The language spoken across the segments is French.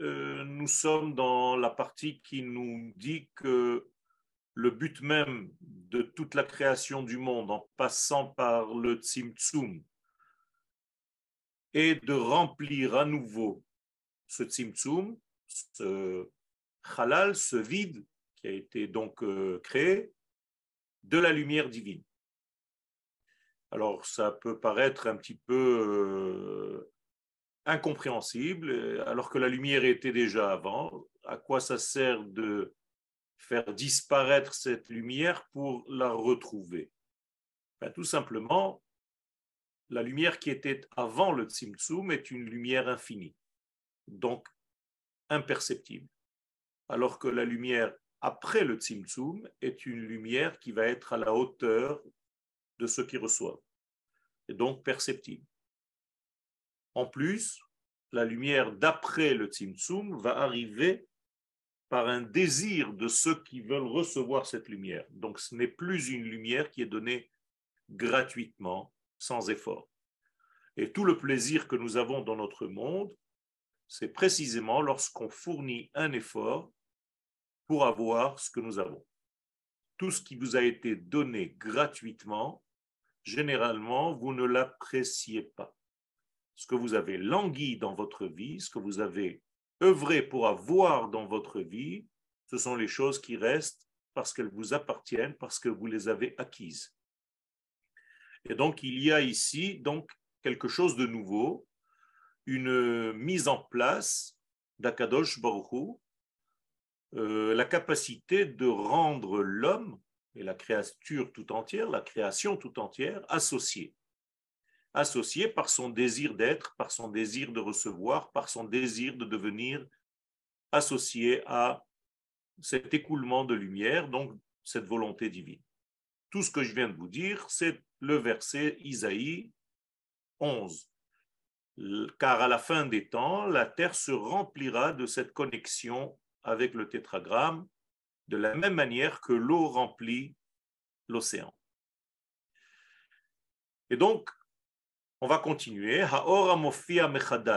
euh, nous sommes dans la partie qui nous dit que le but même de toute la création du monde, en passant par le Tzimtzum, est de remplir à nouveau ce Tzimtzum, ce halal, ce vide qui a été donc euh, créé, de la lumière divine. Alors ça peut paraître un petit peu euh, incompréhensible, alors que la lumière était déjà avant. À quoi ça sert de faire disparaître cette lumière pour la retrouver? Ben, Tout simplement, la lumière qui était avant le Tzimtzum est une lumière infinie, donc imperceptible, alors que la lumière après le Tzimtzum est une lumière qui va être à la hauteur de ceux qui reçoivent, et donc perceptible. En plus, la lumière d'après le Tzimtzum va arriver par un désir de ceux qui veulent recevoir cette lumière. Donc ce n'est plus une lumière qui est donnée gratuitement, sans effort. Et tout le plaisir que nous avons dans notre monde, c'est précisément lorsqu'on fournit un effort pour avoir ce que nous avons. Tout ce qui vous a été donné gratuitement, généralement, vous ne l'appréciez pas ce que vous avez langui dans votre vie, ce que vous avez œuvré pour avoir dans votre vie, ce sont les choses qui restent parce qu'elles vous appartiennent, parce que vous les avez acquises. Et donc, il y a ici donc quelque chose de nouveau, une mise en place d'Akadosh Baruch euh, la capacité de rendre l'homme et la créature tout entière, la création tout entière, associée associé par son désir d'être, par son désir de recevoir, par son désir de devenir associé à cet écoulement de lumière, donc cette volonté divine. Tout ce que je viens de vous dire, c'est le verset Isaïe 11. Car à la fin des temps, la terre se remplira de cette connexion avec le tétragramme, de la même manière que l'eau remplit l'océan. Et donc, on va continuer.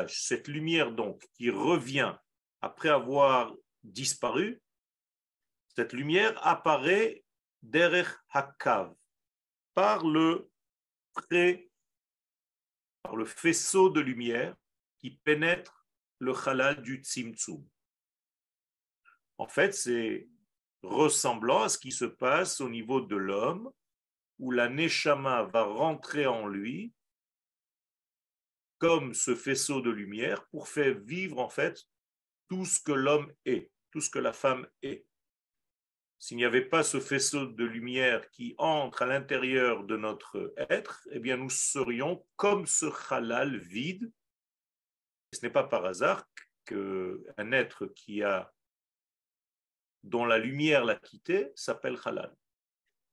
Cette lumière donc qui revient après avoir disparu, cette lumière apparaît derrière Hakav par le par le faisceau de lumière qui pénètre le halal du Tzimtzum. En fait, c'est ressemblant à ce qui se passe au niveau de l'homme, où la Neshama va rentrer en lui comme ce faisceau de lumière pour faire vivre en fait tout ce que l'homme est, tout ce que la femme est. S'il n'y avait pas ce faisceau de lumière qui entre à l'intérieur de notre être, eh bien nous serions comme ce halal vide. Ce n'est pas par hasard qu'un être qui a dont la lumière l'a quitté s'appelle halal,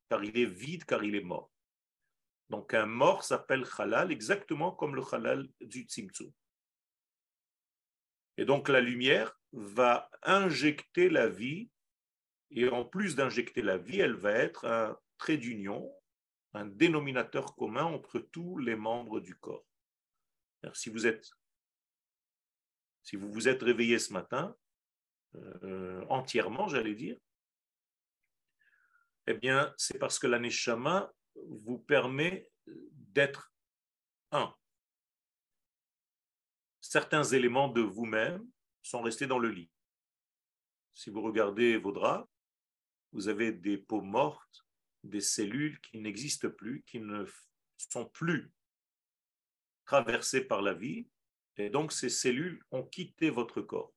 car il est vide, car il est mort. Donc un mort s'appelle halal exactement comme le halal du tzimtzum. Et donc la lumière va injecter la vie, et en plus d'injecter la vie, elle va être un trait d'union, un dénominateur commun entre tous les membres du corps. si vous êtes, si vous vous êtes réveillé ce matin, euh, entièrement, j'allais dire, eh bien, c'est parce que la neshama vous permet d'être un. Certains éléments de vous-même sont restés dans le lit. Si vous regardez vos draps, vous avez des peaux mortes, des cellules qui n'existent plus, qui ne sont plus traversées par la vie, et donc ces cellules ont quitté votre corps.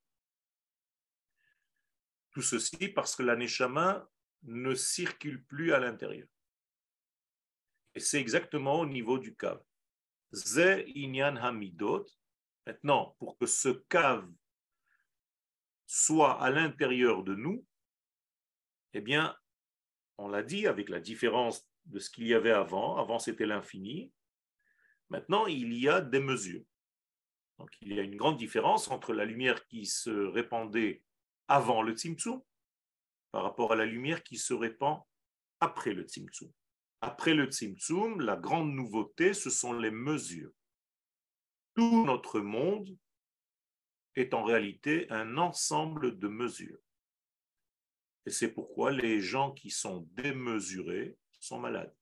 Tout ceci parce que l'aneshama ne circule plus à l'intérieur. C'est exactement au niveau du cave. Ze inyan hamidot. Maintenant, pour que ce cave soit à l'intérieur de nous, eh bien, on l'a dit avec la différence de ce qu'il y avait avant. Avant, c'était l'infini. Maintenant, il y a des mesures. Donc, il y a une grande différence entre la lumière qui se répandait avant le Tzimtzum par rapport à la lumière qui se répand après le Tzimtzum. Après le Tzimtzum, la grande nouveauté, ce sont les mesures. Tout notre monde est en réalité un ensemble de mesures. Et c'est pourquoi les gens qui sont démesurés sont malades.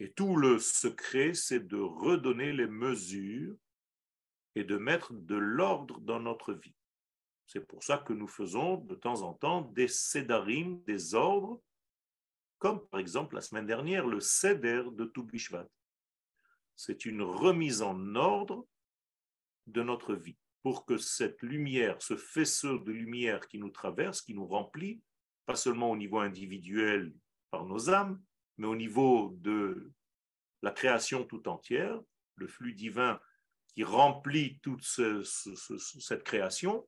Et tout le secret, c'est de redonner les mesures et de mettre de l'ordre dans notre vie. C'est pour ça que nous faisons de temps en temps des sédarim, des ordres, comme par exemple la semaine dernière, le seder de Toubishvat. C'est une remise en ordre de notre vie pour que cette lumière, ce faisceau de lumière qui nous traverse, qui nous remplit, pas seulement au niveau individuel par nos âmes, mais au niveau de la création tout entière, le flux divin qui remplit toute cette création,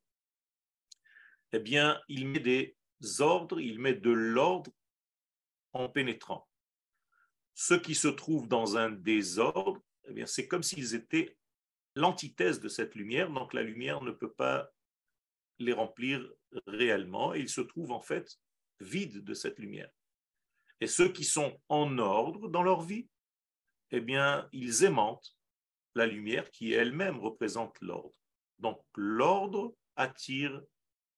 eh bien, il met des ordres, il met de l'ordre en pénétrant. Ceux qui se trouvent dans un désordre, eh bien, c'est comme s'ils étaient l'antithèse de cette lumière, donc la lumière ne peut pas les remplir réellement, et ils se trouvent en fait vides de cette lumière. Et ceux qui sont en ordre dans leur vie, eh bien, ils aimantent la lumière qui elle-même représente l'ordre. Donc l'ordre attire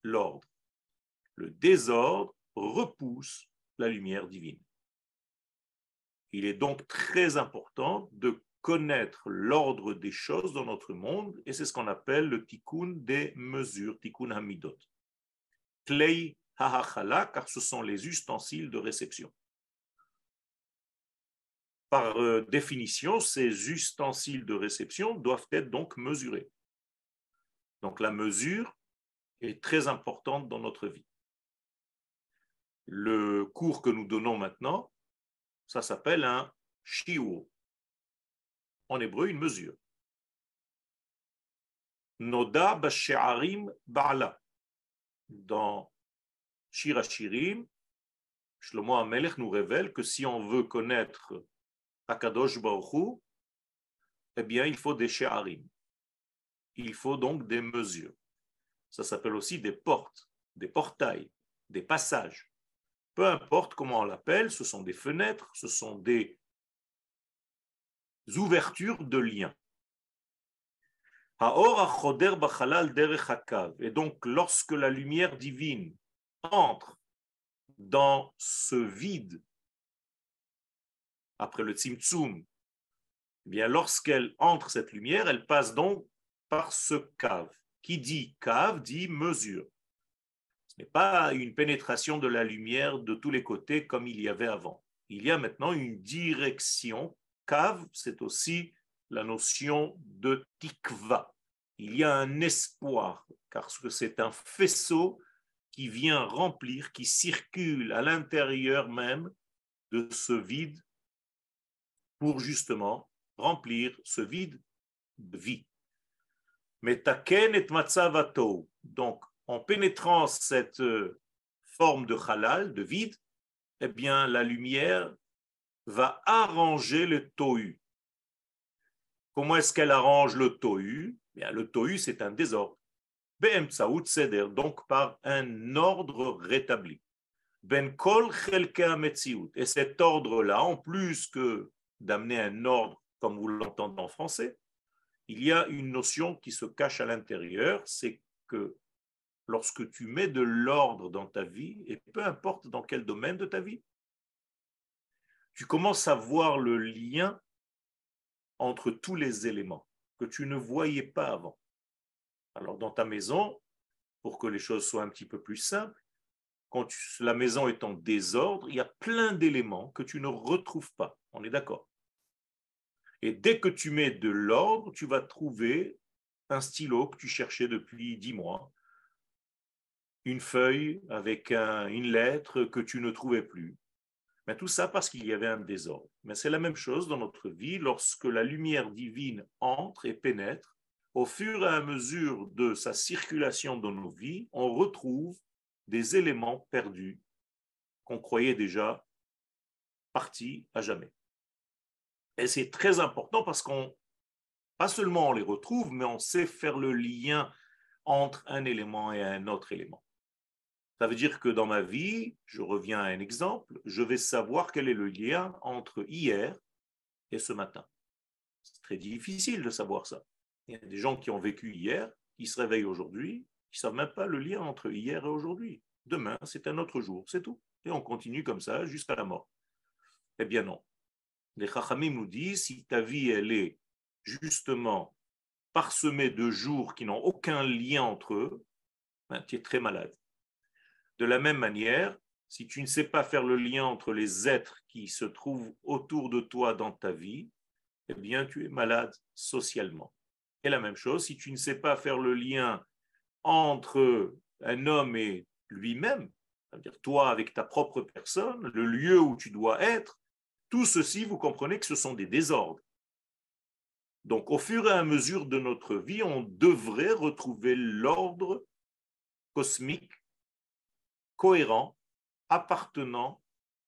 l'ordre. Le désordre repousse la lumière divine. Il est donc très important de connaître l'ordre des choses dans notre monde, et c'est ce qu'on appelle le tikkun des mesures, tikkun hamidot. Klei hahachala, car ce sont les ustensiles de réception. Par euh, définition, ces ustensiles de réception doivent être donc mesurés. Donc la mesure est très importante dans notre vie. Le cours que nous donnons maintenant, ça s'appelle un shiur. En hébreu, une mesure. Noda b'she'arim ba'ala. Dans Shirachirim, Shlomo Amelech nous révèle que si on veut connaître Akadosh Baruch eh bien, il faut des she'arim. Il faut donc des mesures. Ça s'appelle aussi des portes, des portails, des passages. Peu importe comment on l'appelle, ce sont des fenêtres, ce sont des ouvertures de liens. Et donc, lorsque la lumière divine entre dans ce vide après le Tzimtzum, eh bien lorsqu'elle entre cette lumière, elle passe donc par ce cave. Qui dit cave dit mesure. Ce n'est pas une pénétration de la lumière de tous les côtés comme il y avait avant. Il y a maintenant une direction. Cave, c'est aussi la notion de tikva. Il y a un espoir, car c'est un faisceau qui vient remplir, qui circule à l'intérieur même de ce vide pour justement remplir ce vide de vie. Mais taken et matzavato. Donc, en pénétrant cette euh, forme de halal, de vide, eh bien, la lumière va arranger le tohu. Comment est-ce qu'elle arrange le tohu? Eh bien, Le tohu, c'est un désordre. donc par un ordre rétabli. Ben kol Et cet ordre-là, en plus que d'amener un ordre comme vous l'entendez en français, il y a une notion qui se cache à l'intérieur, c'est que lorsque tu mets de l'ordre dans ta vie, et peu importe dans quel domaine de ta vie, tu commences à voir le lien entre tous les éléments que tu ne voyais pas avant. Alors dans ta maison, pour que les choses soient un petit peu plus simples, quand la maison est en désordre, il y a plein d'éléments que tu ne retrouves pas. On est d'accord? Et dès que tu mets de l'ordre, tu vas trouver un stylo que tu cherchais depuis dix mois, une feuille avec une lettre que tu ne trouvais plus. Mais tout ça parce qu'il y avait un désordre. Mais c'est la même chose dans notre vie lorsque la lumière divine entre et pénètre. Au fur et à mesure de sa circulation dans nos vies, on retrouve des éléments perdus qu'on croyait déjà partis à jamais. Et c'est très important parce qu'on, pas seulement on les retrouve, mais on sait faire le lien entre un élément et un autre élément. Ça veut dire que dans ma vie, je reviens à un exemple, je vais savoir quel est le lien entre hier et ce matin. C'est très difficile de savoir ça. Il y a des gens qui ont vécu hier qui se réveillent aujourd'hui, qui ne savent même pas le lien entre hier et aujourd'hui. Demain, c'est un autre jour, c'est tout. Et on continue comme ça jusqu'à la mort. Eh bien non. Les Chachamim nous disent, si ta vie, elle est justement parsemée de jours qui n'ont aucun lien entre eux, ben, tu es très malade. De la même manière, si tu ne sais pas faire le lien entre les êtres qui se trouvent autour de toi dans ta vie, eh bien, tu es malade socialement. Et la même chose, si tu ne sais pas faire le lien entre un homme et lui-même, c'est-à-dire toi avec ta propre personne, le lieu où tu dois être, tout ceci, vous comprenez que ce sont des désordres. Donc, au fur et à mesure de notre vie, on devrait retrouver l'ordre cosmique, cohérent, appartenant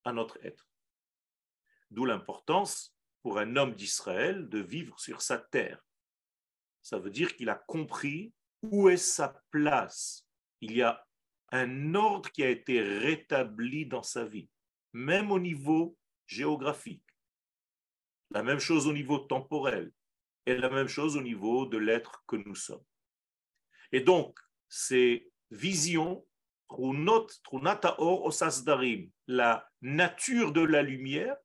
à notre être. D'où l'importance pour un homme d'Israël de vivre sur sa terre. Ça veut dire qu'il a compris où est sa place. Il y a un ordre qui a été rétabli dans sa vie, même au niveau géographique. La même chose au niveau temporel et la même chose au niveau de l'être que nous sommes. Et donc, ces visions, la nature de la lumière,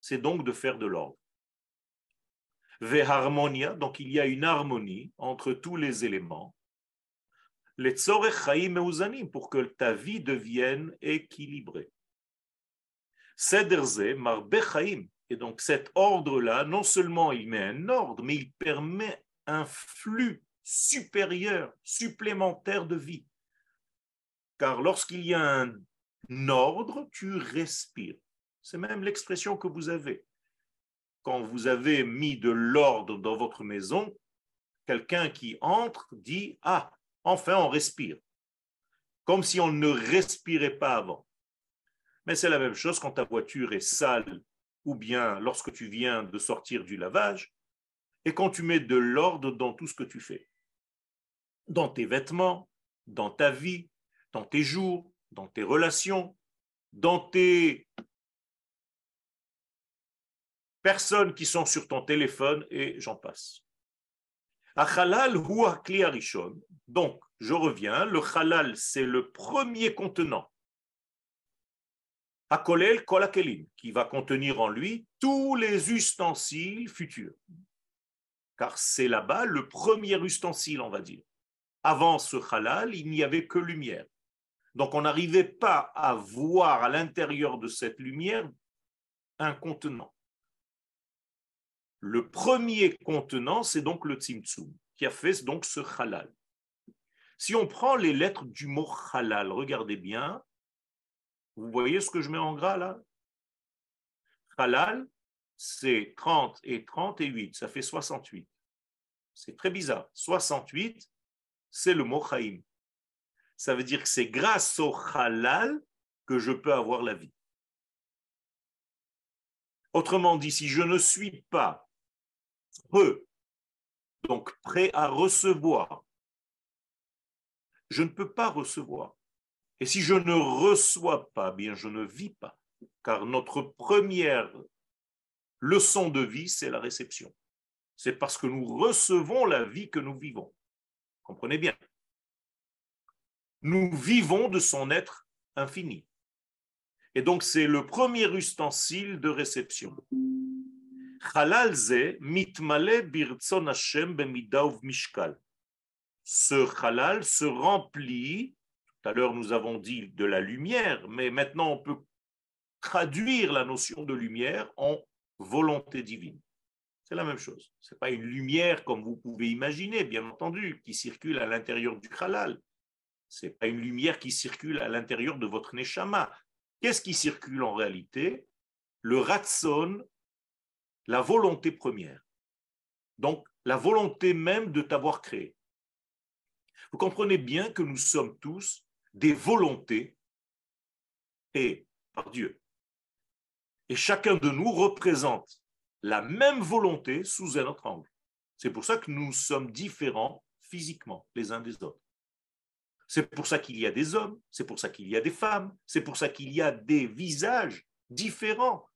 c'est donc de faire de l'ordre. Veharmonia, donc il y a une harmonie entre tous les éléments. Les pour que ta vie devienne équilibrée. Sederze, marbe Et donc cet ordre-là, non seulement il met un ordre, mais il permet un flux supérieur, supplémentaire de vie. Car lorsqu'il y a un ordre, tu respires. C'est même l'expression que vous avez. Quand vous avez mis de l'ordre dans votre maison, quelqu'un qui entre dit Ah, enfin on respire. Comme si on ne respirait pas avant. Mais c'est la même chose quand ta voiture est sale ou bien lorsque tu viens de sortir du lavage et quand tu mets de l'ordre dans tout ce que tu fais. Dans tes vêtements, dans ta vie, dans tes jours, dans tes relations, dans tes personnes qui sont sur ton téléphone et j'en passe. Donc, je reviens, le halal, c'est le premier contenant. Akolel kolakelim, qui va contenir en lui tous les ustensiles futurs. Car c'est là-bas le premier ustensile, on va dire. Avant ce halal, il n'y avait que lumière. Donc on n'arrivait pas à voir à l'intérieur de cette lumière un contenant. Le premier contenant, c'est donc le tzimtzum, qui a fait donc ce halal. Si on prend les lettres du mot halal, regardez bien, vous voyez ce que je mets en gras là? Halal, c'est 30 et 38, ça fait 68. C'est très bizarre. 68, c'est le mot chaim. Ça veut dire que c'est grâce au halal que je peux avoir la vie. Autrement dit, si je ne suis pas prêt, donc prêt à recevoir. Je ne peux pas recevoir. Et si je ne reçois pas, bien je ne vis pas. Car notre première leçon de vie, c'est la réception. C'est parce que nous recevons la vie que nous vivons. Comprenez bien. Nous vivons de son être infini. Et donc c'est le premier ustensile de réception. Ce halal se remplit, tout à l'heure nous avons dit de la lumière, mais maintenant on peut traduire la notion de lumière en volonté divine. C'est la même chose. Ce n'est pas une lumière comme vous pouvez imaginer, bien entendu, qui circule à l'intérieur du halal. N'est pas une lumière qui circule à l'intérieur de votre neshama. Qu'est-ce qui circule en réalité? Le ratson la volonté première. Donc, la volonté même de t'avoir créé. Vous comprenez bien que nous sommes tous des volontés et par Dieu. Et chacun de nous représente la même volonté sous un autre angle. C'est pour ça que nous sommes différents physiquement les uns des autres. C'est pour ça qu'il y a des hommes, c'est pour ça qu'il y a des femmes, c'est pour ça qu'il y a des visages différents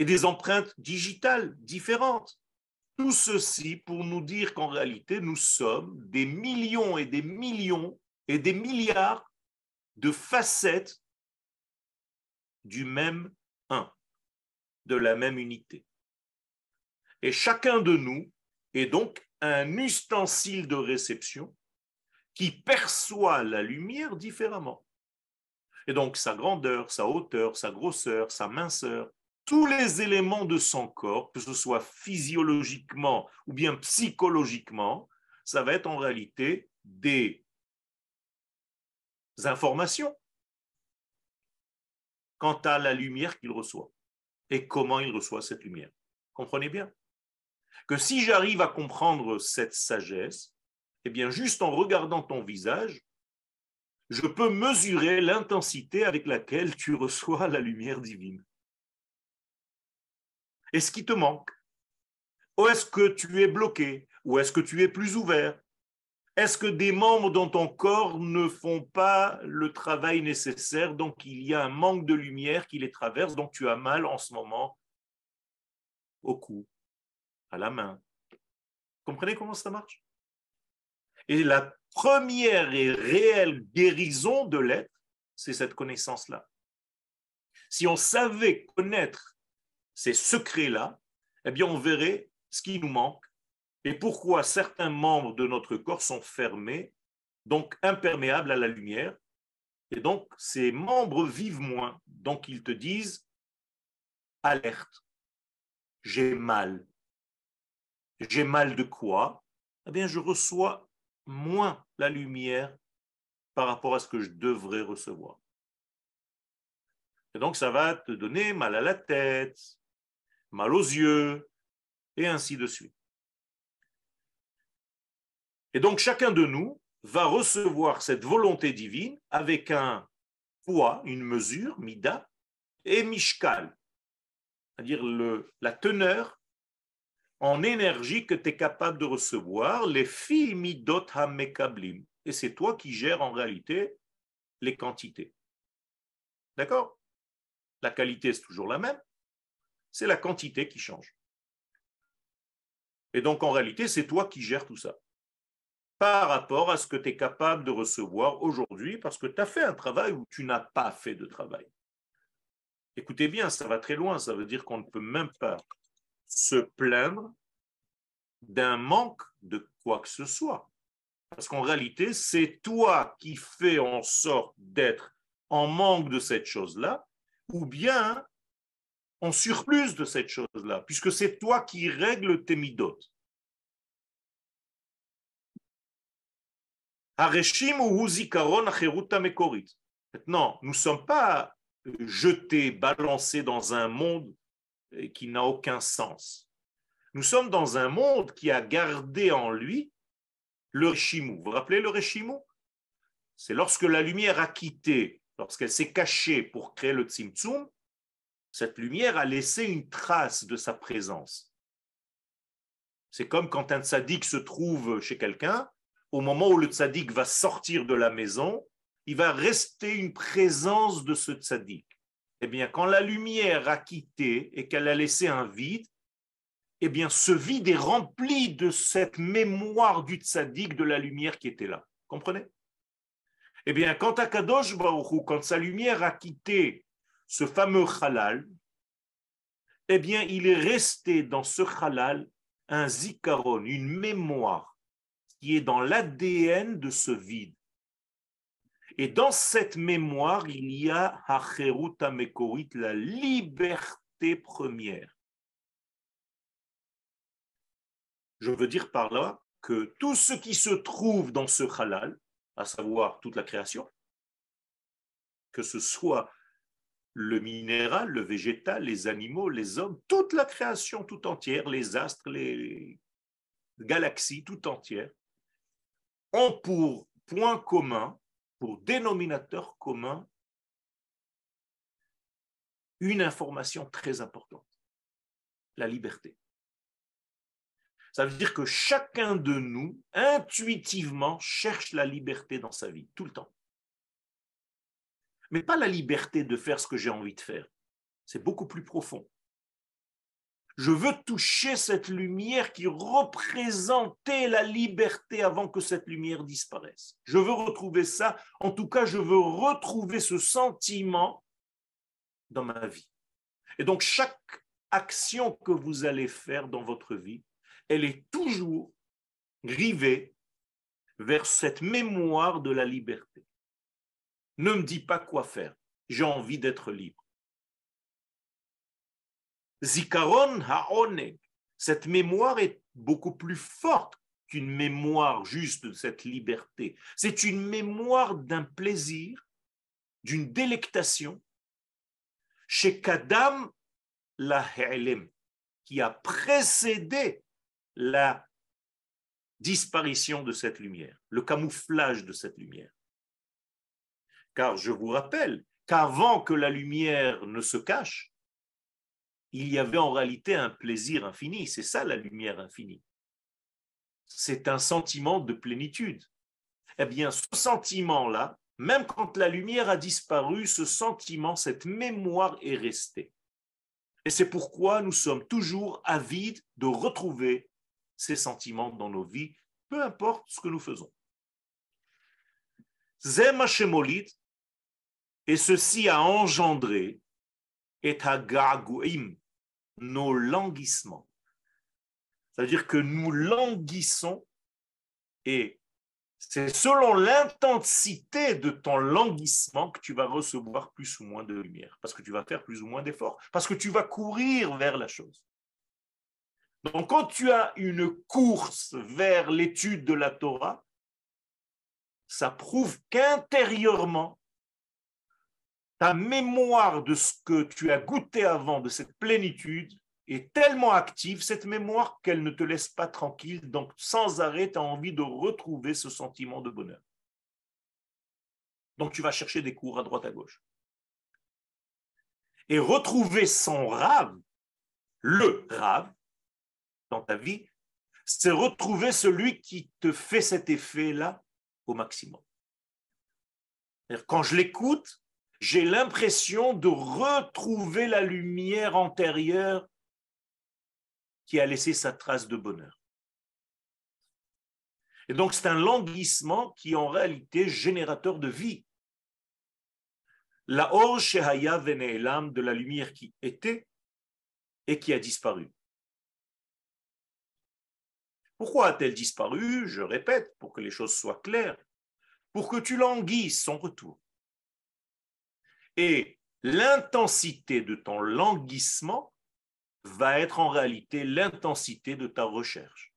et des empreintes digitales différentes. Tout ceci pour nous dire qu'en réalité, nous sommes des millions et des millions et des milliards de facettes du même un, de la même unité. Et chacun de nous est donc un ustensile de réception qui perçoit la lumière différemment. Et donc sa grandeur, sa hauteur, sa grosseur, sa minceur, tous les éléments de son corps, que ce soit physiologiquement ou bien psychologiquement, ça va être en réalité des informations quant à la lumière qu'il reçoit et comment il reçoit cette lumière. Comprenez bien? Que si j'arrive à comprendre cette sagesse, eh bien, juste en regardant ton visage, je peux mesurer l'intensité avec laquelle tu reçois la lumière divine. Est-ce qui te manque Ou est-ce que tu es bloqué Ou est-ce que tu es plus ouvert? Est-ce que des membres dans ton corps ne font pas le travail nécessaire Donc il y a un manque de lumière qui les traverse, donc tu as mal en ce moment au cou, à la main? Comprenez comment ça marche? Et la première et réelle guérison de l'être, c'est cette connaissance-là. Si on savait connaître ces secrets-là, eh bien, on verrait ce qui nous manque et pourquoi certains membres de notre corps sont fermés, donc imperméables à la lumière. Et donc, ces membres vivent moins. Donc, ils te disent alerte, j'ai mal. J'ai mal de quoi? Eh bien, je reçois moins la lumière par rapport à ce que je devrais recevoir. Et donc, ça va te donner mal à la tête, mal aux yeux, et ainsi de suite. Et donc chacun de nous va recevoir cette volonté divine avec un poids, une mesure, mida, et mishkal, c'est-à-dire la teneur en énergie que tu es capable de recevoir, les filles midot hamekablim. Et c'est toi qui gères en réalité les quantités. D'accord? La qualité, c'est toujours la même, c'est la quantité qui change. Et donc, en réalité, c'est toi qui gères tout ça par rapport à ce que tu es capable de recevoir aujourd'hui parce que tu as fait un travail ou tu n'as pas fait de travail. Écoutez bien, ça va très loin, ça veut dire qu'on ne peut même pas se plaindre d'un manque de quoi que ce soit. Parce qu'en réalité, c'est toi qui fais en sorte d'être en manque de cette chose-là, ou bien en surplus de cette chose-là, puisque c'est toi qui règles tes midotes. Maintenant, nous ne sommes pas jetés, balancés dans un monde qui n'a aucun sens. Nous sommes dans un monde qui a gardé en lui le Réchimou. Vous vous rappelez le Réchimou C'est lorsque la lumière a quitté, lorsqu'elle s'est cachée pour créer le Tzimtzum, cette lumière a laissé une trace de sa présence. C'est comme quand un tzaddik se trouve chez quelqu'un, au moment où le tzaddik va sortir de la maison, il va rester une présence de ce tzaddik. Eh bien, quand la lumière a quitté et qu'elle a laissé un vide, eh bien, ce vide est rempli de cette mémoire du tzaddik, de la lumière qui était là. Comprenez? Eh bien, quand Akadosh Baruch quand sa lumière a quitté ce fameux halal, eh bien, il est resté dans ce halal un zikaron, une mémoire qui est dans l'ADN de ce vide. Et dans cette mémoire, il y a la liberté première. Je veux dire par là que tout ce qui se trouve dans ce halal, à savoir toute la création, que ce soit le minéral, le végétal, les animaux, les hommes, toute la création tout entière, les astres, les galaxies tout entières, ont pour point commun, pour dénominateur commun, une information très importante, la liberté. Ça veut dire que chacun de nous, intuitivement, cherche la liberté dans sa vie, tout le temps mais pas la liberté de faire ce que j'ai envie de faire. C'est beaucoup plus profond. Je veux toucher cette lumière qui représentait la liberté avant que cette lumière disparaisse. Je veux retrouver ça. En tout cas, je veux retrouver ce sentiment dans ma vie. Et donc, chaque action que vous allez faire dans votre vie, elle est toujours rivée vers cette mémoire de la liberté. Ne me dis pas quoi faire. J'ai envie d'être libre. Zikaron ha'oneg. Cette mémoire est beaucoup plus forte qu'une mémoire juste de cette liberté. C'est une mémoire d'un plaisir, d'une délectation chez Kadam la qui a précédé la disparition de cette lumière, le camouflage de cette lumière. Car je vous rappelle qu'avant que la lumière ne se cache, il y avait en réalité un plaisir infini. C'est ça la lumière infinie. C'est un sentiment de plénitude. Eh bien, ce sentiment-là, même quand la lumière a disparu, ce sentiment, cette mémoire est restée. Et c'est pourquoi nous sommes toujours avides de retrouver ces sentiments dans nos vies, peu importe ce que nous faisons. Zema et ceci a engendré et nos languissements. C'est-à-dire que nous languissons et c'est selon l'intensité de ton languissement que tu vas recevoir plus ou moins de lumière, parce que tu vas faire plus ou moins d'efforts, parce que tu vas courir vers la chose. Donc quand tu as une course vers l'étude de la Torah, ça prouve qu'intérieurement, ta mémoire de ce que tu as goûté avant, de cette plénitude, est tellement active, cette mémoire, qu'elle ne te laisse pas tranquille. Donc, sans arrêt, tu as envie de retrouver ce sentiment de bonheur. Donc, tu vas chercher des cours à droite, à gauche. Et retrouver son rave, le rave, dans ta vie, c'est retrouver celui qui te fait cet effet-là au maximum. Quand je l'écoute, j'ai l'impression de retrouver la lumière antérieure qui a laissé sa trace de bonheur. Et donc c'est un languissement qui est en réalité générateur de vie. La or shehaya veneelam de la lumière qui était et qui a disparu. Pourquoi a-t-elle disparu? Je répète, pour que les choses soient claires, pour que tu languisses son retour. Et l'intensité de ton languissement va être en réalité l'intensité de ta recherche.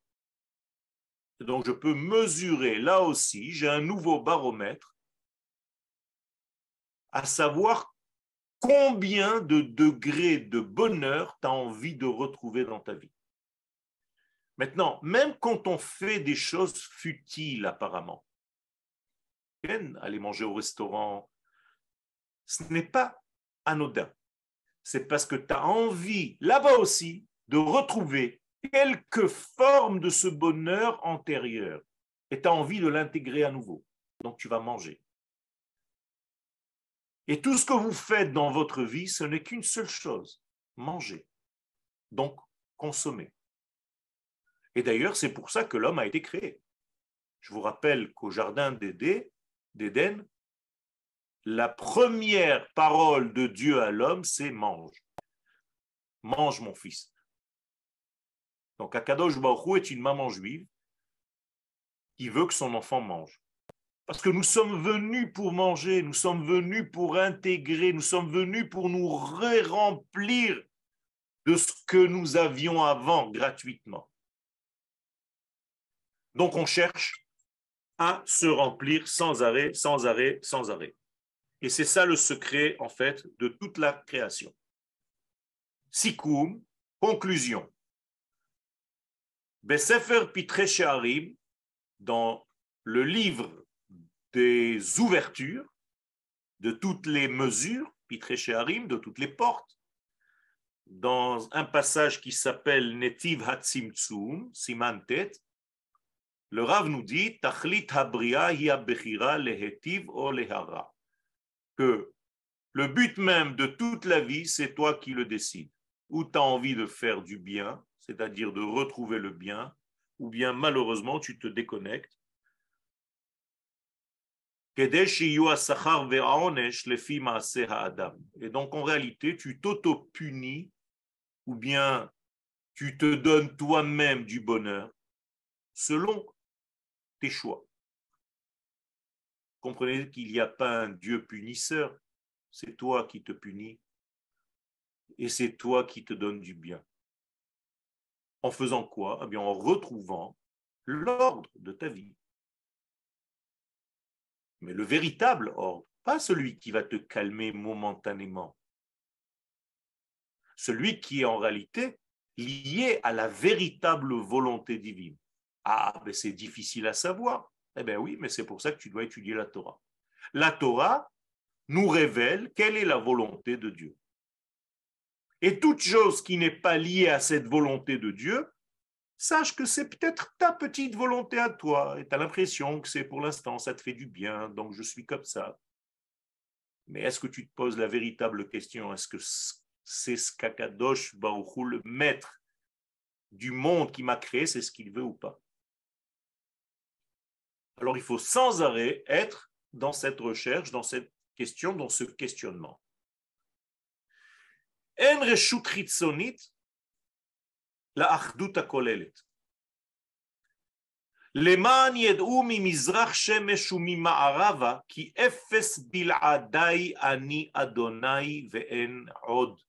Donc je peux mesurer là aussi, j'ai un nouveau baromètre, à savoir combien de degrés de bonheur tu as envie de retrouver dans ta vie. Maintenant, même quand on fait des choses futiles apparemment, aller manger au restaurant, ce n'est pas anodin c'est parce que tu as envie, là-bas aussi, de retrouver quelque forme de ce bonheur antérieur. Et tu as envie de l'intégrer à nouveau. Donc tu vas manger. Et tout ce que vous faites dans votre vie, ce n'est qu'une seule chose, manger. Donc consommer. Et d'ailleurs, c'est pour ça que l'homme a été créé. Je vous rappelle qu'au jardin d'Éden, la première parole de Dieu à l'homme, c'est mange. Mange, mon fils. Donc, Akadosh Baruch est une maman juive qui veut que son enfant mange. Parce que nous sommes venus pour manger, nous sommes venus pour intégrer, nous sommes venus pour nous remplir de ce que nous avions avant gratuitement. Donc on cherche à se remplir sans arrêt, sans arrêt, sans arrêt. Et c'est ça le secret, en fait, de toute la création. Sikoum, conclusion. Besefer Pitre Shearim, dans le livre des ouvertures, de toutes les mesures, Pitre Shearim, de toutes les portes, dans un passage qui s'appelle Netiv Hatzimtzum, Simantet, le Rav nous dit Tachlit Habria hi lehetiv o lehara que le but même de toute la vie, c'est toi qui le décides. ou tu as envie de faire du bien, c'est-à-dire de retrouver le bien, ou bien malheureusement tu te déconnectes. Et donc en réalité, tu t'auto-punis ou bien tu te donnes toi-même du bonheur selon tes choix. Comprenez qu'il n'y a pas un Dieu punisseur, c'est toi qui te punis et c'est toi qui te donnes du bien. En faisant quoi? Eh bien, en retrouvant l'ordre de ta vie. Mais le véritable ordre, pas celui qui va te calmer momentanément, celui qui est en réalité lié à la véritable volonté divine. Ah, mais c'est difficile à savoir. Eh bien oui, mais c'est pour ça que tu dois étudier la Torah. La Torah nous révèle quelle est la volonté de Dieu. Et toute chose qui n'est pas liée à cette volonté de Dieu, sache que c'est peut-être ta petite volonté à toi, et tu as l'impression que c'est pour l'instant, ça te fait du bien, donc je suis comme ça. Mais est-ce que tu te poses la véritable question Est-ce que c'est ce qu'Akadosh le maître du monde qui m'a créé, c'est ce qu'il veut ou pas? Alors il faut sans arrêt être dans cette recherche, dans cette question, dans ce questionnement. En reshut חיצונית לאחדות הכוללת. למען ידעו ממזרח שמש וממערבה כי אפס בלעדיי אני אדוני ואין עוד.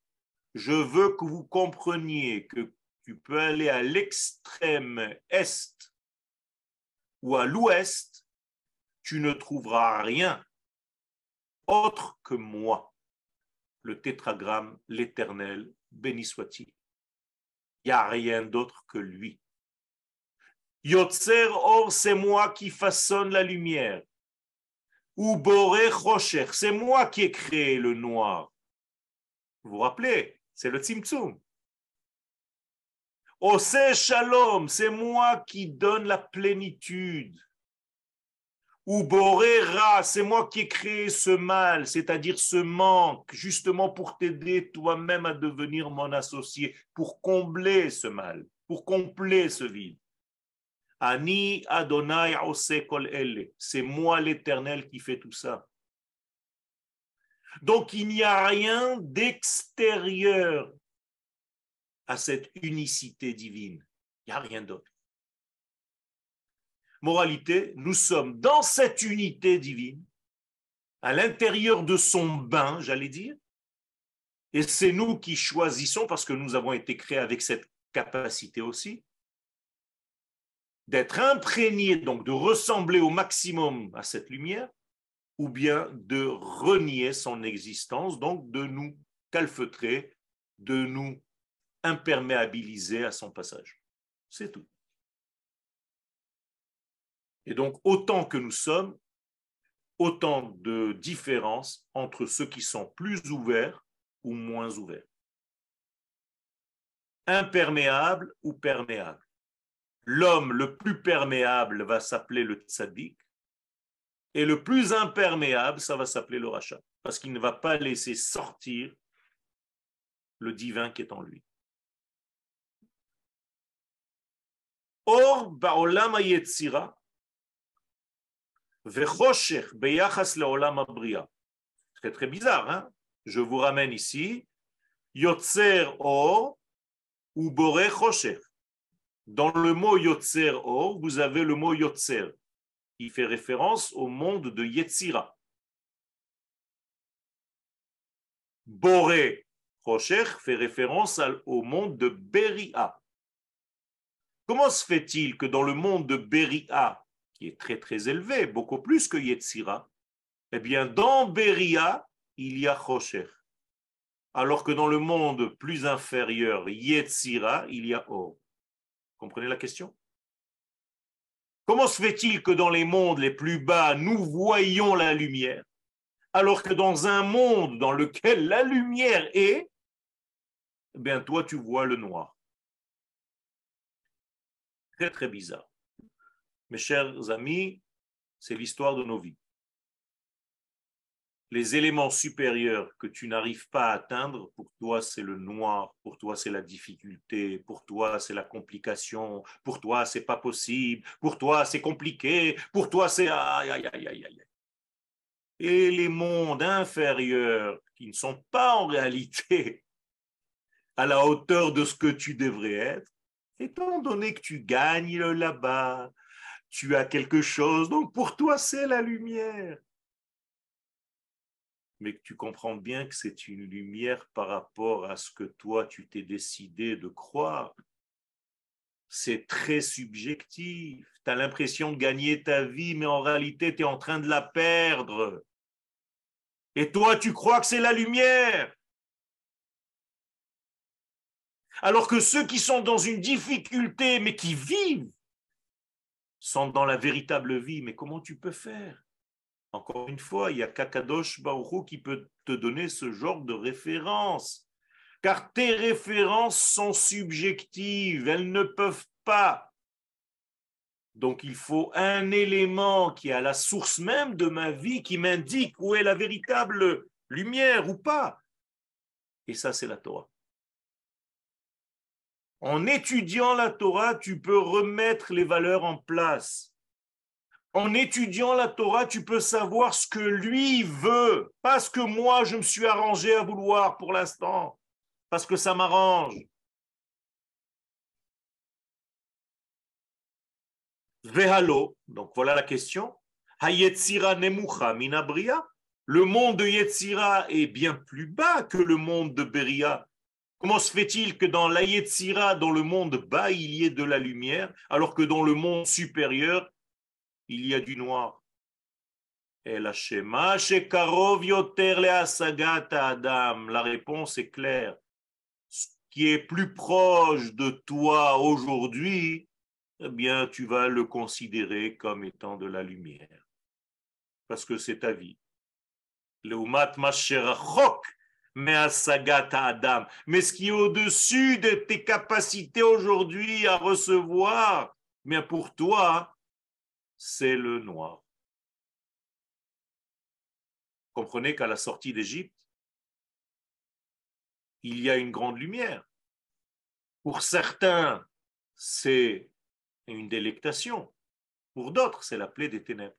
Je veux que vous compreniez que tu peux aller à l'extrême est ou à l'ouest, tu ne trouveras rien autre que moi le tétragramme, l'éternel, béni soit-il. Il n'y a rien d'autre que lui. Yotzer or, c'est moi qui façonne la lumière. Ou Boré Rocher, c'est moi qui ai créé le noir. Vous vous rappelez, c'est le Tzimtzum. Ose Shalom, c'est moi qui donne la plénitude ou c'est moi qui ai créé ce mal, c'est-à-dire ce manque, justement pour t'aider toi-même à devenir mon associé, pour combler ce mal, pour combler ce vide. Ani Adonai Kol c'est moi l'Éternel qui fait tout ça. Donc il n'y a rien d'extérieur à cette unicité divine. Il n'y a rien d'autre. Moralité, nous sommes dans cette unité divine, à l'intérieur de son bain, j'allais dire, et c'est nous qui choisissons, parce que nous avons été créés avec cette capacité aussi, d'être imprégnés, donc de ressembler au maximum à cette lumière, ou bien de renier son existence, donc de nous calfeutrer, de nous imperméabiliser à son passage. C'est tout. Et donc, autant que nous sommes, autant de différences entre ceux qui sont plus ouverts ou moins ouverts. Imperméable ou perméable. L'homme le plus perméable va s'appeler le tzaddik, et le plus imperméable, ça va s'appeler le rachat, parce qu'il ne va pas laisser sortir le divin qui est en lui. Or, ba'olam yetzira, c'est très bizarre, hein Je vous ramène ici. Yotzer or ou bore chosher. Dans le mot Yotzer or, vous avez le mot Yotzer, qui fait référence au monde de Yetzira. Bore Chosher fait référence au monde de Beria. Comment se fait-il que dans le monde de Beria, qui est très très élevé, beaucoup plus que Yetzira, eh bien dans Beria, il y a Chosher. Alors que dans le monde plus inférieur, Yetzira, il y a Or. Comprenez la question? Comment se fait-il que dans les mondes les plus bas, nous voyons la lumière, alors que dans un monde dans lequel la lumière est, eh bien toi tu vois le noir? Très très bizarre. Mes chers amis, c'est l'histoire de nos vies. les éléments supérieurs que tu n'arrives pas à atteindre, pour toi c'est le noir, pour toi c'est la difficulté, pour toi c'est la complication, pour toi c'est pas possible, pour toi c'est compliqué, pour toi c'est aïe aïe aïe aïe aïe. Et les mondes inférieurs qui ne sont pas en réalité à la hauteur de ce que tu devrais être, étant donné que tu gagnes là-bas, tu as quelque chose, donc pour toi c'est la lumière mais que tu comprends bien que c'est une lumière par rapport à ce que toi tu t'es décidé de croire. C'est très subjectif. Tu as l'impression de gagner ta vie, mais en réalité, tu es en train de la perdre. Et toi, tu crois que c'est la lumière. Alors que ceux qui sont dans une difficulté, mais qui vivent, sont dans la véritable vie. Mais comment tu peux faire? Encore une fois, il y a Kakadosh Baruch qui peut te donner ce genre de référence. Car tes références sont subjectives, elles ne peuvent pas. Donc il faut un élément qui est à la source même de ma vie, qui m'indique où est la véritable lumière ou pas. Et ça, c'est la Torah. En étudiant la Torah, tu peux remettre les valeurs en place en étudiant la Torah, tu peux savoir ce que lui veut, pas ce que moi je me suis arrangé à vouloir pour l'instant, parce que ça m'arrange. Vehalo, donc voilà la question. Hayetzira nemucha minabria. Le monde de Yetzira est bien plus bas que le monde de Beria. Comment se fait-il que dans la Yetzira, dans le monde bas, il y ait de la lumière, alors que dans le monde supérieur, il y a du noir? La réponse est claire. Ce qui est plus proche de toi aujourd'hui, eh bien, tu vas le considérer comme étant de la lumière. Parce que c'est ta vie. Mais ce qui est au-dessus de tes capacités aujourd'hui à recevoir, mais pour toi, c'est le noir. Comprenez qu'à la sortie d'Égypte, il y a une grande lumière. Pour certains, c'est une délectation. Pour d'autres, c'est la plaie des ténèbres.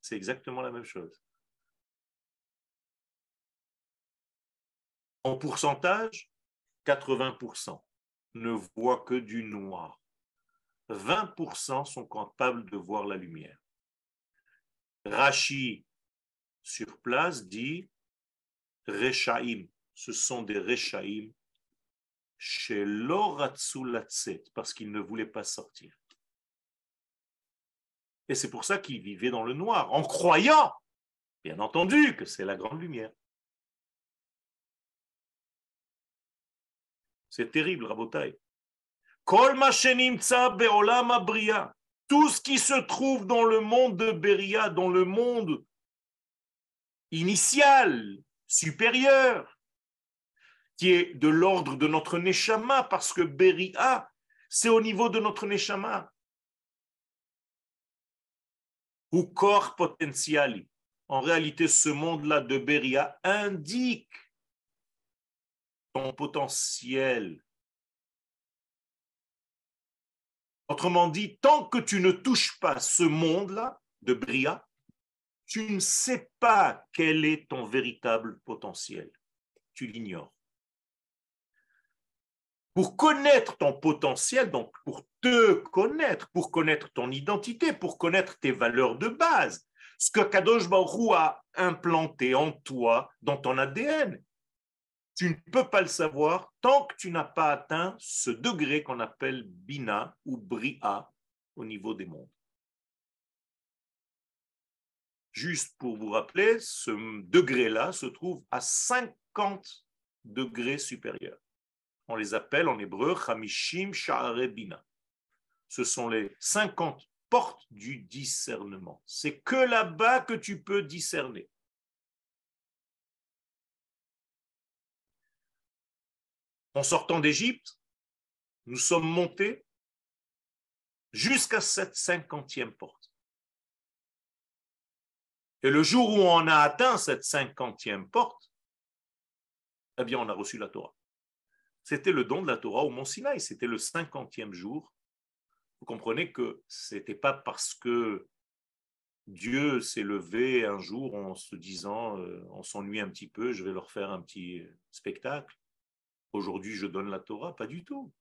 C'est exactement la même chose. En pourcentage, 80% ne voient que du noir. 20% sont capables de voir la lumière. Rashi, sur place, dit Rechaim, ce sont des Rechaim chez l'Oratsulatset, parce qu'ils ne voulaient pas sortir. Et c'est pour ça qu'ils vivaient dans le noir, en croyant, bien entendu, que c'est la grande lumière. C'est terrible, Rabotai. Tout ce qui se trouve dans le monde de Beria, dans le monde initial, supérieur, qui est de l'ordre de notre Neshama, parce que Beria, c'est au niveau de notre Neshama. Ou corps potentiel. En réalité, ce monde-là de Beria indique potentiel Autrement dit, tant que tu ne touches pas ce monde-là de Bria, tu ne sais pas quel est ton véritable potentiel. Tu l'ignores. Pour connaître ton potentiel, donc pour te connaître, pour connaître ton identité, pour connaître tes valeurs de base, ce que Kadosh Baruch a implanté en toi, dans ton ADN, tu ne peux pas le savoir tant que tu n'as pas atteint ce degré qu'on appelle Bina ou Bria au niveau des mondes. Juste pour vous rappeler, ce degré-là se trouve à 50 degrés supérieurs. On les appelle en hébreu Hamishim Sha'are Bina. Ce sont les 50 portes du discernement. C'est que là-bas que tu peux discerner. En sortant d'Égypte, nous sommes montés jusqu'à cette cinquantième porte. Et le jour où on a atteint cette cinquantième porte, eh bien, on a reçu la Torah. C'était le don de la Torah au Mont Sinaï, c'était le cinquantième jour. Vous comprenez que ce n'était pas parce que Dieu s'est levé un jour en se disant euh, on s'ennuie un petit peu, je vais leur faire un petit spectacle. Aujourd'hui, je donne la Torah, pas du tout.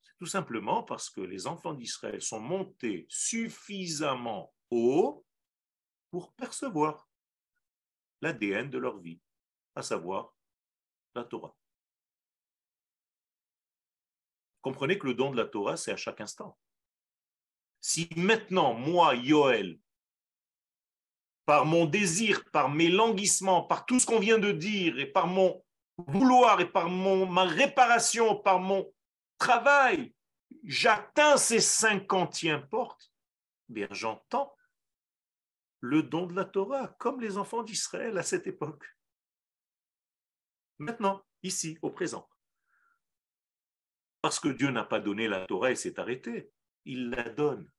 C'est tout simplement parce que les enfants d'Israël sont montés suffisamment haut pour percevoir l'ADN de leur vie, à savoir la Torah. Comprenez que le don de la Torah, c'est à chaque instant. Si maintenant, moi, Yoel, par mon désir, par mes languissements, par tout ce qu'on vient de dire, et par mon vouloir, et par mon, ma réparation, par mon travail, j'atteins ces cinquantièmes portes, bien j'entends le don de la Torah, comme les enfants d'Israël à cette époque. Maintenant, ici, au présent. Parce que Dieu n'a pas donné la Torah et s'est arrêté. Il la donne.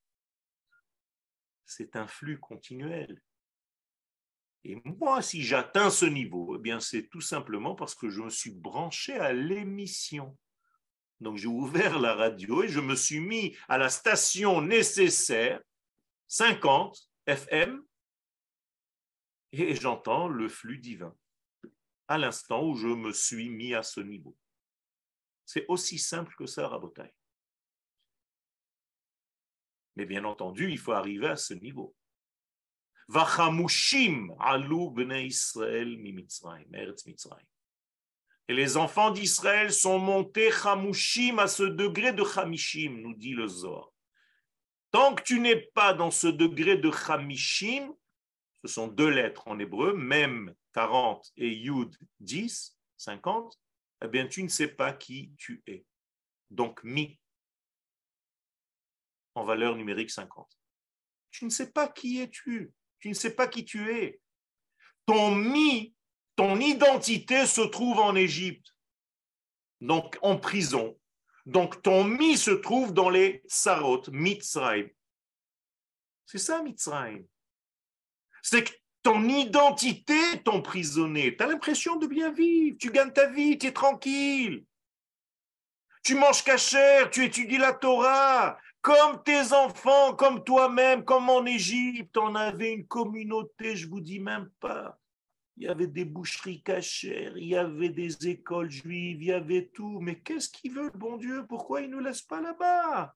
C'est un flux continuel. Et moi, si j'atteins ce niveau, eh bien, c'est tout simplement parce que je me suis branché à l'émission. Donc, j'ai ouvert la radio et je me suis mis à la station nécessaire, 50 FM, et j'entends le flux divin à l'instant où je me suis mis à ce niveau. C'est aussi simple que ça, Rabotai. Mais bien entendu, il faut arriver à ce niveau. Et les enfants d'Israël sont montés chamushim à ce degré de chamishim, nous dit le Zohar. Tant que tu n'es pas dans ce degré de chamishim, ce sont deux lettres en hébreu, même 40 et Yud 10, 50, eh bien tu ne sais pas qui tu es. Donc mi en valeur numérique 50. Tu ne sais pas qui es-tu. Tu ne sais pas qui tu es. Ton mi, ton identité se trouve en Égypte, donc en prison. Donc ton mi se trouve dans les sarot, Mitzrayim. C'est ça Mitzrayim. C'est que ton identité est emprisonnée. Tu as l'impression de bien vivre. Tu gagnes ta vie, tu es tranquille. Tu manges cachère, tu étudies la Torah, comme tes enfants, comme toi-même, comme en Égypte. On avait une communauté, je vous dis même pas. Il y avait des boucheries cachères, il y avait des écoles juives, il y avait tout. Mais qu'est-ce qu'il veut, bon Dieu? Pourquoi il ne nous laisse pas là-bas?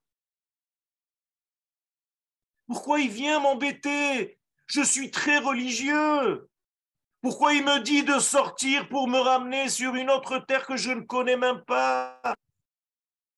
Pourquoi il vient m'embêter? Je suis très religieux. Pourquoi il me dit de sortir pour me ramener sur une autre terre que je ne connais même pas?